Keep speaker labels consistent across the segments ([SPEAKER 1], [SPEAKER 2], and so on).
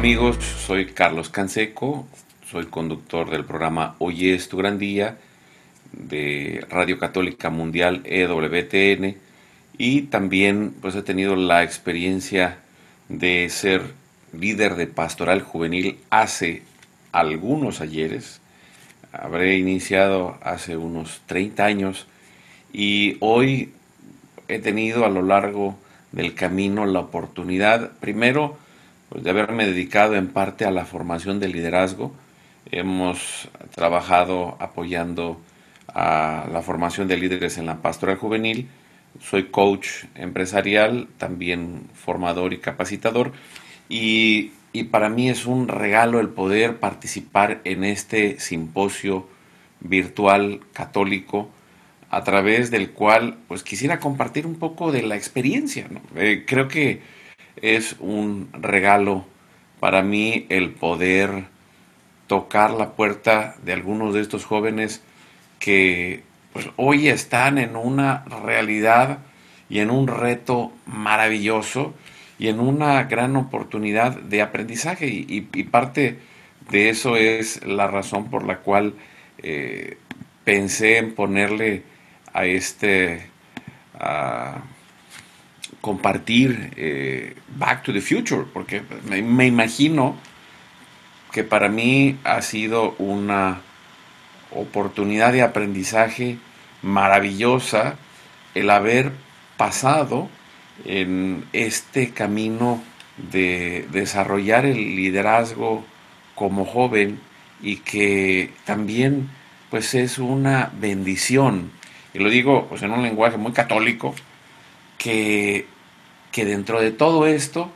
[SPEAKER 1] Amigos, soy Carlos Canseco, soy conductor del programa Hoy es tu gran día de Radio Católica Mundial EWTN y también pues he tenido la experiencia de ser líder de pastoral juvenil hace algunos ayeres. Habré iniciado hace unos 30 años y hoy he tenido a lo largo del camino la oportunidad, primero, pues, de haberme dedicado en parte a la formación del liderazgo. Hemos trabajado apoyando a la formación de líderes en la pastoral juvenil. Soy coach empresarial, también formador y capacitador. Y, y para mí es un regalo el poder participar en este simposio virtual católico a través del cual pues quisiera compartir un poco de la experiencia. Eh, creo que es un regalo para mí el poder tocar la puerta de algunos de estos jóvenes que pues, hoy están en una realidad y en un reto maravilloso y en una gran oportunidad de aprendizaje. Y, parte de eso es la razón por la cual eh, pensé en ponerle a este compartir eh, Back to the Future, porque me, imagino que para mí ha sido una oportunidad de aprendizaje maravillosa el haber pasado en este camino de desarrollar el liderazgo como joven y que también pues es una bendición. Y lo digo pues, en un lenguaje muy católico, que, que dentro de todo esto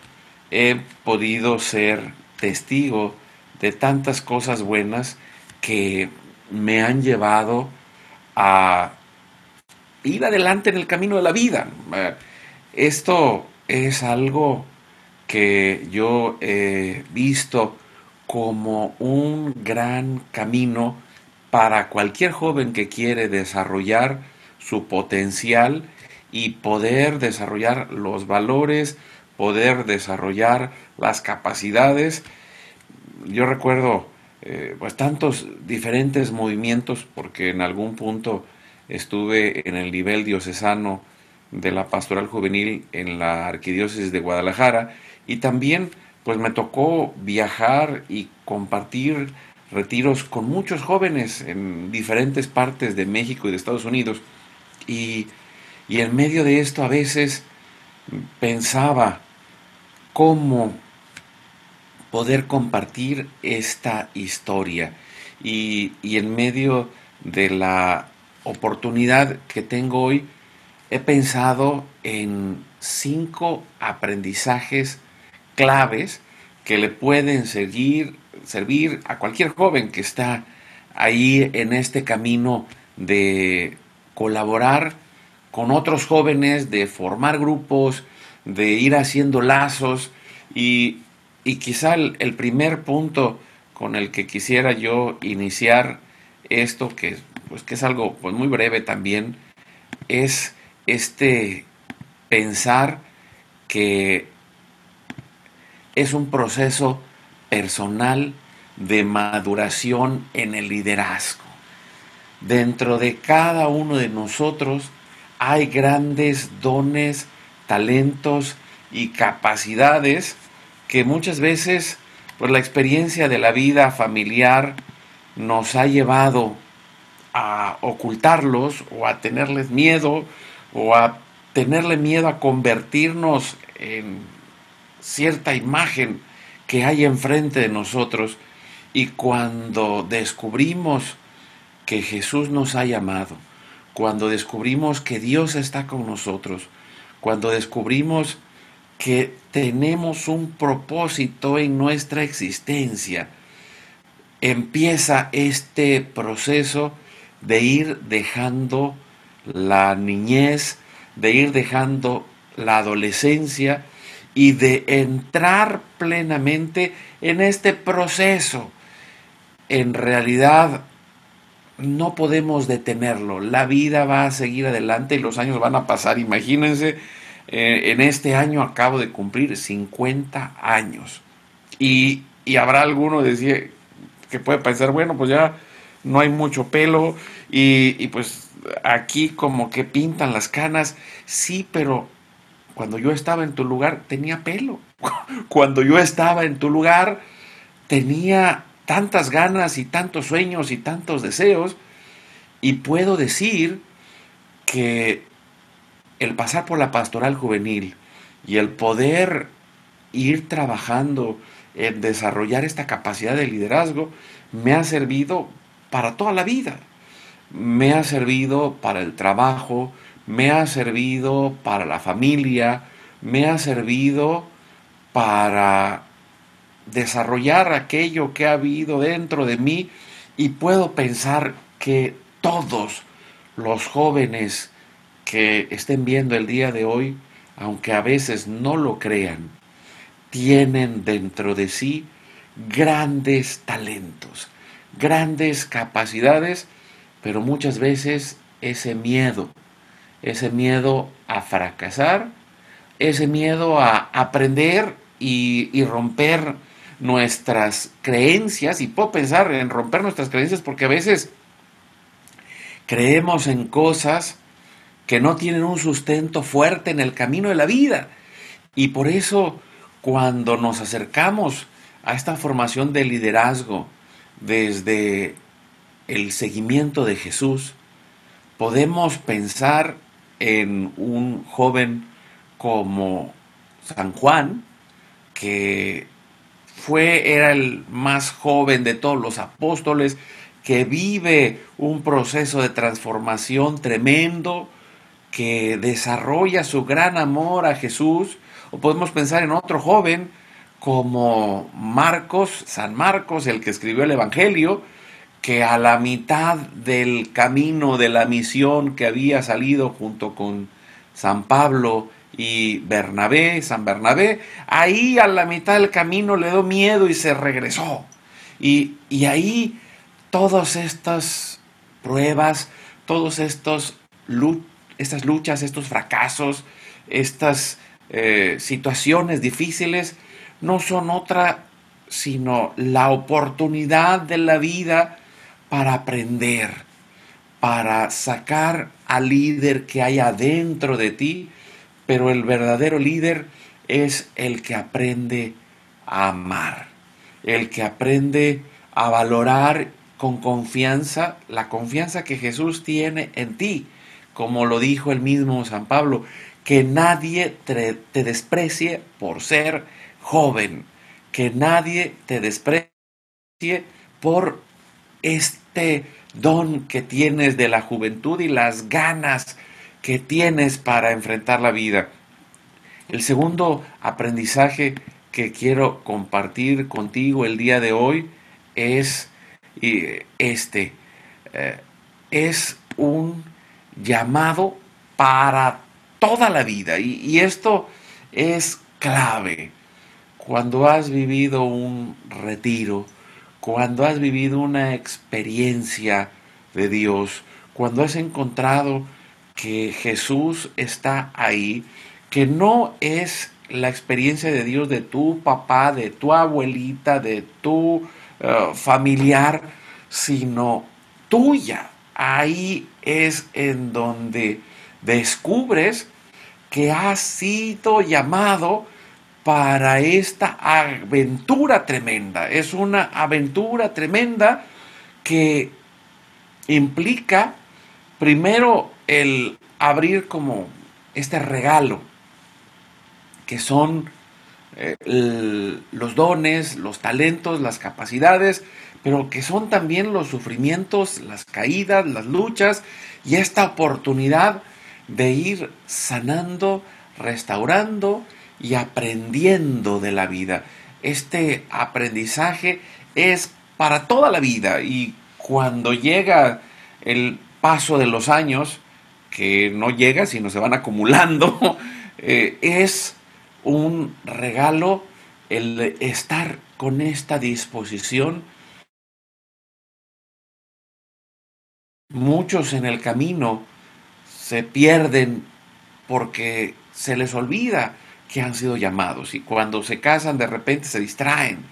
[SPEAKER 1] he podido ser testigo de tantas cosas buenas que me han llevado a ir adelante en el camino de la vida. Esto es algo que yo he visto como un gran camino para cualquier joven que quiere desarrollar su potencial y poder desarrollar los valores, poder desarrollar las capacidades. Yo recuerdo eh, pues tantos diferentes movimientos porque en algún punto estuve en el nivel diocesano de la pastoral juvenil en la arquidiócesis de Guadalajara y también pues me tocó viajar y compartir retiros con muchos jóvenes en diferentes partes de México y de Estados Unidos. Y, en medio de esto a veces pensaba cómo poder compartir esta historia. Y, y en medio de la oportunidad que tengo hoy, he pensado en cinco aprendizajes claves que le pueden seguir servir a cualquier joven que está ahí en este camino de colaborar con otros jóvenes, de formar grupos, de ir haciendo lazos y, quizá el, primer punto con el que quisiera yo iniciar esto, que, pues, que es algo pues, muy breve también, es este pensar que es un proceso personal de maduración en el liderazgo. Dentro de cada uno de nosotros hay grandes dones, talentos y capacidades que muchas veces por la experiencia de la vida familiar nos ha llevado a ocultarlos o a tenerles miedo o a tenerle miedo a convertirnos en cierta imagen que hay enfrente de nosotros. Y cuando descubrimos que Jesús nos ha llamado, cuando descubrimos que Dios está con nosotros, cuando descubrimos que tenemos un propósito en nuestra existencia, empieza este proceso de ir dejando la niñez, de ir dejando la adolescencia, y de entrar plenamente en este proceso. En realidad no podemos detenerlo, la vida va a seguir adelante y los años van a pasar. Imagínense, eh, en este año acabo de cumplir 50 años Y, y habrá alguno decía, que puede pensar, bueno, pues ya no hay mucho pelo y, y pues aquí como que pintan las canas. Sí, pero cuando yo estaba en tu lugar tenía pelo. Cuando yo estaba en tu lugar tenía tantas ganas y tantos sueños y tantos deseos. Y puedo decir que el pasar por la pastoral juvenil y el poder ir trabajando en desarrollar esta capacidad de liderazgo me ha servido para toda la vida. Me ha servido para el trabajo, me ha servido para la familia, me ha servido para desarrollar aquello que ha habido dentro de mí y puedo pensar que todos los jóvenes que estén viendo el día de hoy, aunque a veces no lo crean, tienen dentro de sí grandes talentos, grandes capacidades, pero muchas veces ese miedo, ese miedo a fracasar, ese miedo a aprender y, romper nuestras creencias, y puedo pensar en romper nuestras creencias porque a veces creemos en cosas que no tienen un sustento fuerte en el camino de la vida. Y por eso cuando nos acercamos a esta formación de liderazgo desde el seguimiento de Jesús, podemos pensar en un joven como San Juan, que fue, era el más joven de todos los apóstoles, que vive un proceso de transformación tremendo, que desarrolla su gran amor a Jesús, o podemos pensar en otro joven como Marcos, San Marcos, el que escribió el Evangelio, que a la mitad del camino de la misión que había salido junto con San Pablo y Bernabé, San Bernabé, ahí a la mitad del camino le dio miedo y se regresó. Y, ahí todas estas pruebas, todos estos estas luchas, estos fracasos, estas eh, situaciones difíciles, no son otra sino la oportunidad de la vida para aprender, para sacar al líder que hay adentro de ti, pero el verdadero líder es el que aprende a amar, el que aprende a valorar con confianza la confianza que Jesús tiene en ti, como lo dijo el mismo San Pablo, que nadie te, desprecie por ser joven, que nadie te desprecie por este don que tienes de la juventud y las ganas que tienes para enfrentar la vida. El segundo aprendizaje que quiero compartir contigo el día de hoy es este. Eh, es un llamado para toda la vida y, y esto es clave. Cuando has vivido un retiro, cuando has vivido una experiencia de Dios, cuando has encontrado que Jesús está ahí, que no es la experiencia de Dios de tu papá, de tu abuelita, de tu eh, familiar, sino tuya. Ahí es en donde descubres que has sido llamado para esta aventura tremenda. Es una aventura tremenda que implica primero el abrir como este regalo, que son eh, los dones, los talentos, las capacidades, pero que son también los sufrimientos, las caídas, las luchas y esta oportunidad de ir sanando, restaurando y aprendiendo de la vida. Este aprendizaje es para toda la vida y cuando llega el paso de los años, que no llega, sino se van acumulando, eh, es un regalo el estar con esta disposición. Muchos en el camino se pierden porque se les olvida que han sido llamados y cuando se casan de repente se distraen.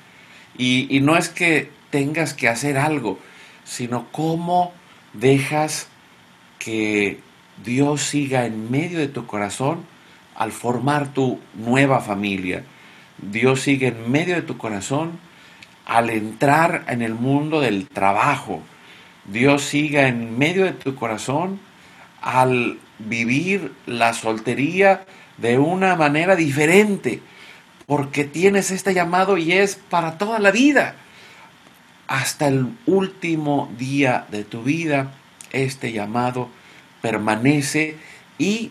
[SPEAKER 1] Y, y no es que tengas que hacer algo, sino cómo dejas que Dios siga en medio de tu corazón al formar tu nueva familia. Dios sigue en medio de tu corazón al entrar en el mundo del trabajo. Dios siga en medio de tu corazón al vivir la soltería de una manera diferente, porque tienes este llamado y es para toda la vida. Hasta el último día de tu vida, este llamado permanece y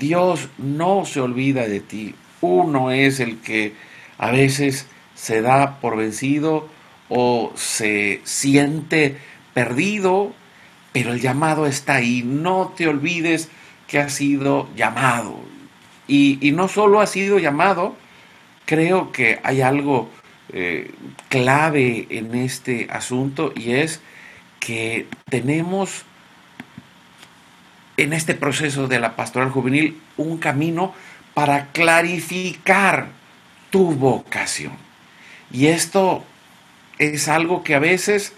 [SPEAKER 1] Dios no se olvida de ti. Uno es el que a veces se da por vencido o se siente perdido, pero el llamado está ahí. No te olvides que has sido llamado. Y, no solo has sido llamado, creo que hay algo eh, clave en este asunto y es que tenemos en este proceso de la pastoral juvenil un camino para clarificar tu vocación. Y esto es algo que a veces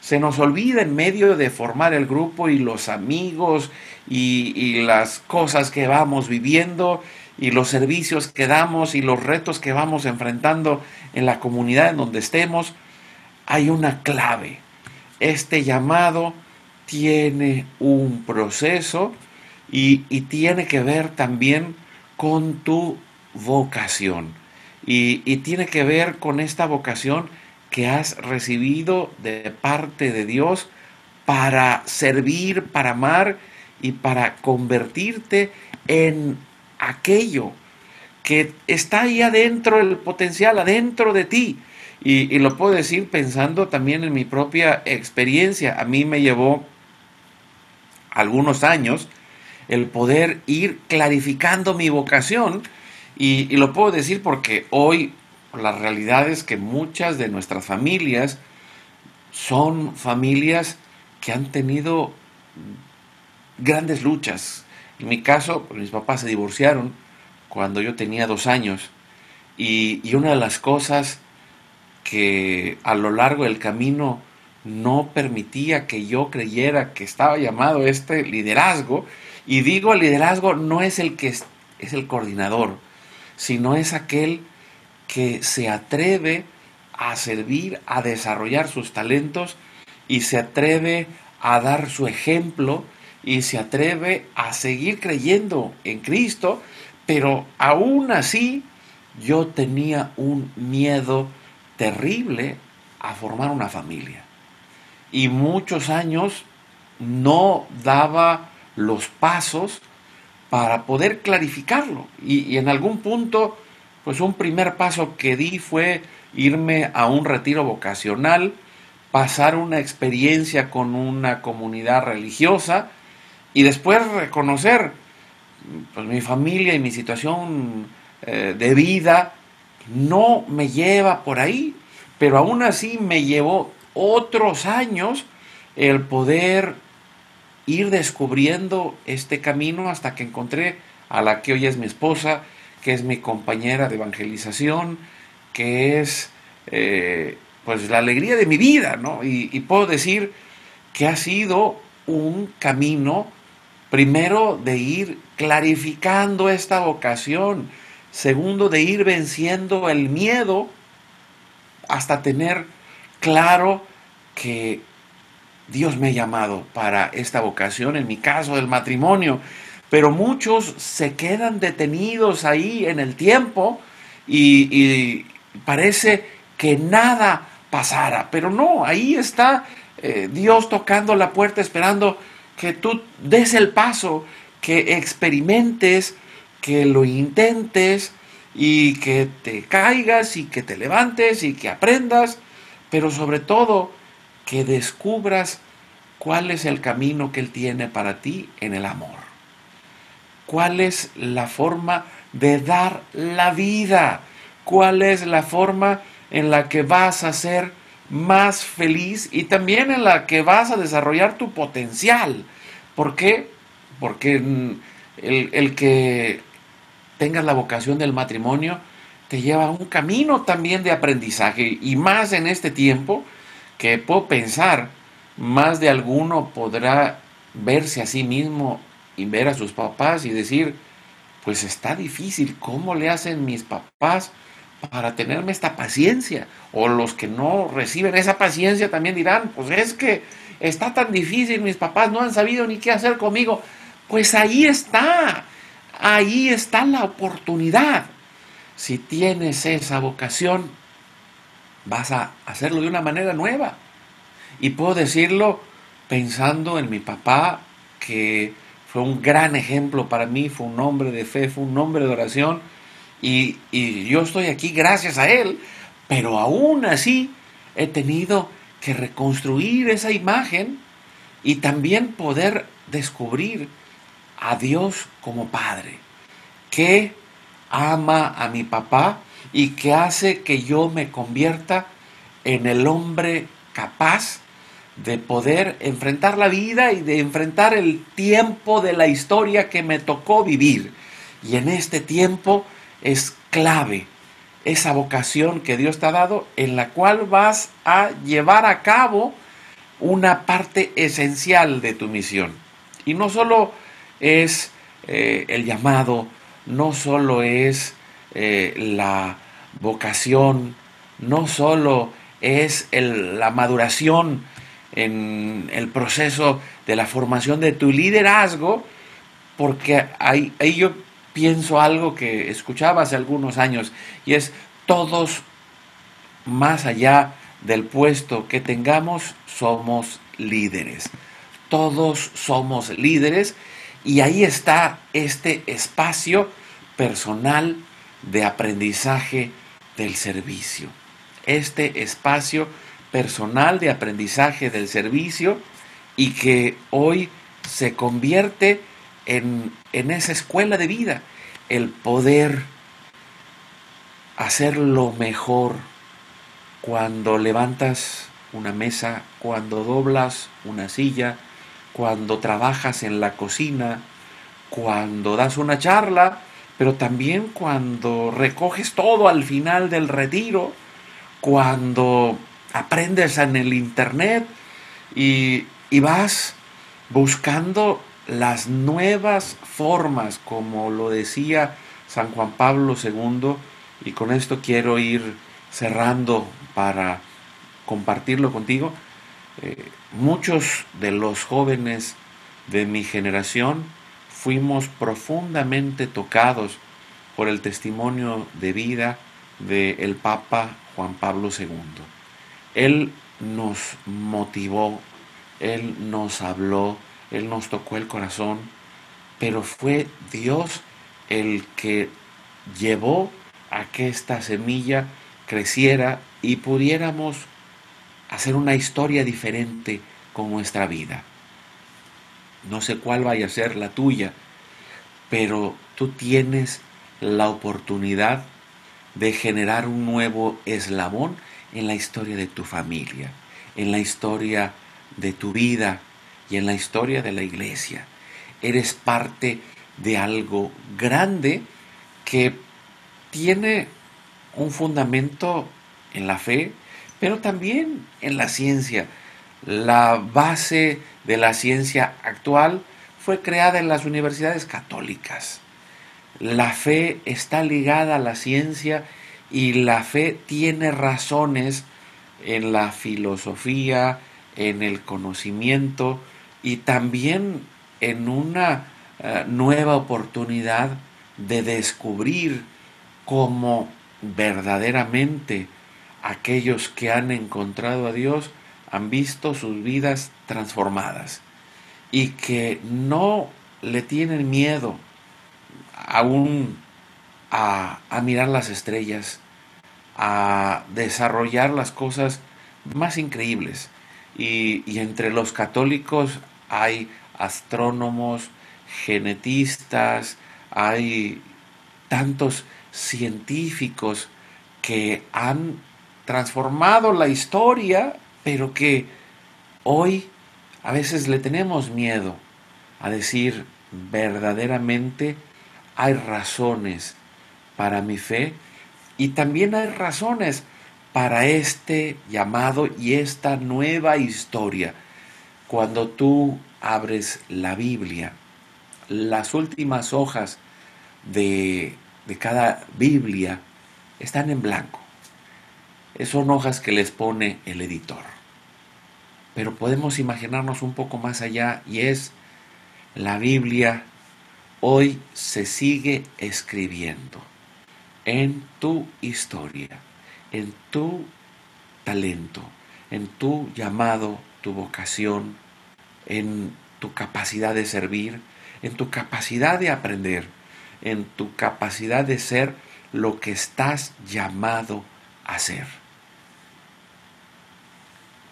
[SPEAKER 1] se nos olvida en medio de formar el grupo y los amigos y, las cosas que vamos viviendo y los servicios que damos y los retos que vamos enfrentando en la comunidad en donde estemos. Hay una clave. Este llamado tiene un proceso y, tiene que ver también con tu vocación. Y, y, tiene que ver con esta vocación que has recibido de parte de Dios para servir, para amar y para convertirte en aquello que está ahí adentro, el potencial adentro de ti. Y, y, lo puedo decir pensando también en mi propia experiencia. A mí me llevó algunos años el poder ir clarificando mi vocación y, lo puedo decir porque hoy la realidad es que muchas de nuestras familias son familias que han tenido grandes luchas. En mi caso, mis papás se divorciaron cuando yo tenía dos años y, una de las cosas que a lo largo del camino no permitía que yo creyera que estaba llamado este liderazgo. Y digo, el liderazgo no es el que es, el coordinador, sino es aquel que se atreve a servir, a desarrollar sus talentos y se atreve a dar su ejemplo y se atreve a seguir creyendo en Cristo, pero aún así yo tenía un miedo terrible a formar una familia y muchos años no daba los pasos para poder clarificarlo. Y, en algún punto, pues un primer paso que di fue irme a un retiro vocacional, pasar una experiencia con una comunidad religiosa y después reconocer pues, mi familia y mi situación eh, de vida no me lleva por ahí, pero aún así me llevó otros años el poder ir descubriendo este camino hasta que encontré a la que hoy es mi esposa, que es mi compañera de evangelización, que es eh, pues la alegría de mi vida, ¿no? Y, y puedo decir que ha sido un camino, primero, de ir clarificando esta vocación, segundo, de ir venciendo el miedo hasta tener claro que Dios me ha llamado para esta vocación, en mi caso del matrimonio, pero muchos se quedan detenidos ahí en el tiempo y, parece que nada pasara, pero no, ahí está eh, Dios tocando la puerta esperando que tú des el paso, que experimentes, que lo intentes y que te caigas y que te levantes y que aprendas pero sobre todo que descubras cuál es el camino que Él tiene para ti en el amor. ¿Cuál es la forma de dar la vida? ¿Cuál es la forma en la que vas a ser más feliz y también en la que vas a desarrollar tu potencial? ¿Por qué? Porque el, el que tengas la vocación del matrimonio, te lleva a un camino también de aprendizaje y más en este tiempo que puedo pensar, más de alguno podrá verse a sí mismo y ver a sus papás y decir, pues está difícil, ¿cómo le hacen mis papás para tenerme esta paciencia? O los que no reciben esa paciencia también dirán, pues es que está tan difícil, mis papás no han sabido ni qué hacer conmigo. Pues ahí está, ahí está la oportunidad. Si tienes esa vocación, vas a hacerlo de una manera nueva. Y puedo decirlo pensando en mi papá, que fue un gran ejemplo para mí, fue un hombre de fe, fue un hombre de oración, y, yo estoy aquí gracias a él, pero aún así he tenido que reconstruir esa imagen y también poder descubrir a Dios como Padre, que ama a mi papá y que hace que yo me convierta en el hombre capaz de poder enfrentar la vida y de enfrentar el tiempo de la historia que me tocó vivir. Y en este tiempo es clave esa vocación que Dios te ha dado en la cual vas a llevar a cabo una parte esencial de tu misión. Y no solo es eh, el llamado, no solo es eh, la vocación, no solo es la maduración en el proceso de la formación de tu liderazgo, porque ahí, ahí yo pienso algo que escuchaba hace algunos años, y es todos, más allá del puesto que tengamos, somos líderes. Todos somos líderes y ahí está este espacio personal de aprendizaje del servicio. Este espacio personal de aprendizaje del servicio y que hoy se convierte en, en esa escuela de vida, el poder hacer lo mejor cuando levantas una mesa, cuando doblas una silla, cuando trabajas en la cocina, cuando das una charla, pero también cuando recoges todo al final del retiro, cuando aprendes en el Internet y, vas buscando las nuevas formas, como lo decía San Juan Pablo II, y con esto quiero ir cerrando para compartirlo contigo. Eh, muchos de los jóvenes de mi generación fuimos profundamente tocados por el testimonio de vida del Papa Juan Pablo II. Él nos motivó, Él nos habló, Él nos tocó el corazón, pero fue Dios el que llevó a que esta semilla creciera y pudiéramos hacer una historia diferente con nuestra vida. No sé cuál vaya a ser la tuya, pero tú tienes la oportunidad de generar un nuevo eslabón en la historia de tu familia, en la historia de tu vida y en la historia de la iglesia. Eres parte de algo grande que tiene un fundamento en la fe, pero también en la ciencia. La base de la ciencia actual fue creada en las universidades católicas. La fe está ligada a la ciencia y la fe tiene razones en la filosofía, en el conocimiento y también en una eh, nueva oportunidad de descubrir cómo verdaderamente aquellos que han encontrado a Dios han visto sus vidas transformadas y que no le tienen miedo aún a, mirar las estrellas, a desarrollar las cosas más increíbles. Y, y, entre los católicos hay astrónomos, genetistas, hay tantos científicos que han transformado la historia, pero que hoy a veces le tenemos miedo a decir verdaderamente hay razones para mi fe y también hay razones para este llamado y esta nueva historia. Cuando tú abres la Biblia, las últimas hojas de, de cada Biblia están en blanco. Son hojas que les pone el editor. Pero podemos imaginarnos un poco más allá y es la Biblia hoy se sigue escribiendo en tu historia, en tu talento, en tu llamado, tu vocación, en tu capacidad de servir, en tu capacidad de aprender, en tu capacidad de ser lo que estás llamado a ser.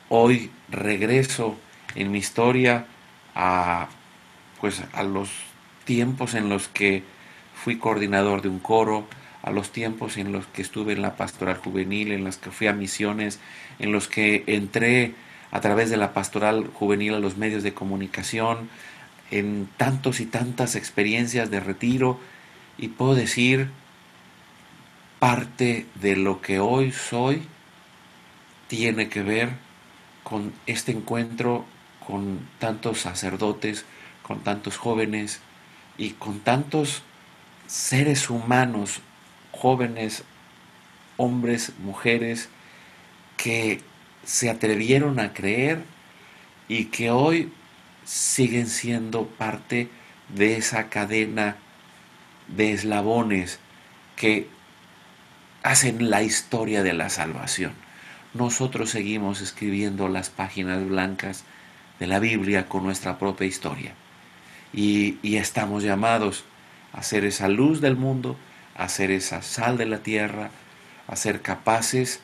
[SPEAKER 1] Hoy regreso en mi historia a pues a los tiempos en los que fui coordinador de un coro, a los tiempos en los que estuve en la pastoral juvenil, en los que fui a misiones, en los que entré a través de la pastoral juvenil a los medios de comunicación, en tantos y tantas experiencias de retiro, y puedo decir, parte de lo que hoy soy tiene que ver con este encuentro con tantos sacerdotes, con tantos jóvenes y con tantos seres humanos jóvenes, hombres, mujeres, que se atrevieron a creer y que hoy siguen siendo parte de esa cadena de eslabones que hacen la historia de la salvación. Nosotros seguimos escribiendo las páginas blancas de la Biblia con nuestra propia historia y, y estamos llamados a ser esa luz del mundo, a ser esa sal de la tierra, a ser capaces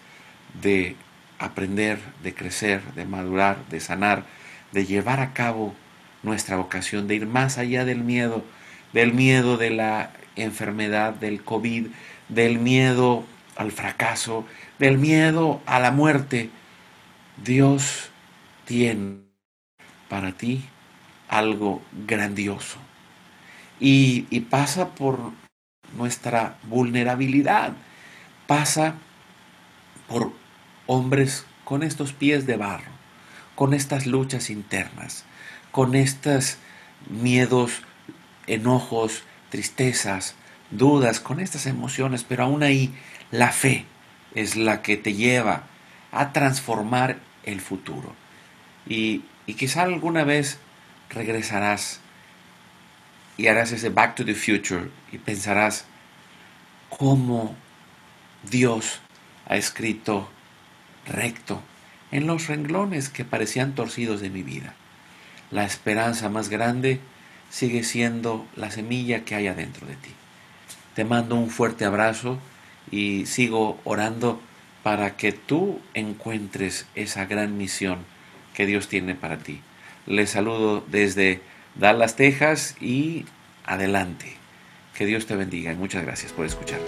[SPEAKER 1] de aprender, de crecer, de madurar, de sanar, de llevar a cabo nuestra vocación, de ir más allá del miedo, del miedo de la enfermedad, del COVID, del miedo al fracaso, del miedo a la muerte. Dios tiene para ti algo grandioso. Y, y pasa por nuestra vulnerabilidad. Pasa por hombres con estos pies de barro, con estas luchas internas, con estos miedos, enojos, tristezas, dudas, con estas emociones, pero aún ahí la fe es la que te lleva a transformar el futuro. Y, y quizá alguna vez regresarás y harás ese Back to the Future y pensarás cómo Dios ha escrito recto en los renglones que parecían torcidos de mi vida. La esperanza más grande sigue siendo la semilla que hay adentro de ti. Te mando un fuerte abrazo y sigo orando para que tú encuentres esa gran misión que Dios tiene para ti. Les saludo desde Dallas, Texas y adelante. Que Dios te bendiga y muchas gracias por escuchar.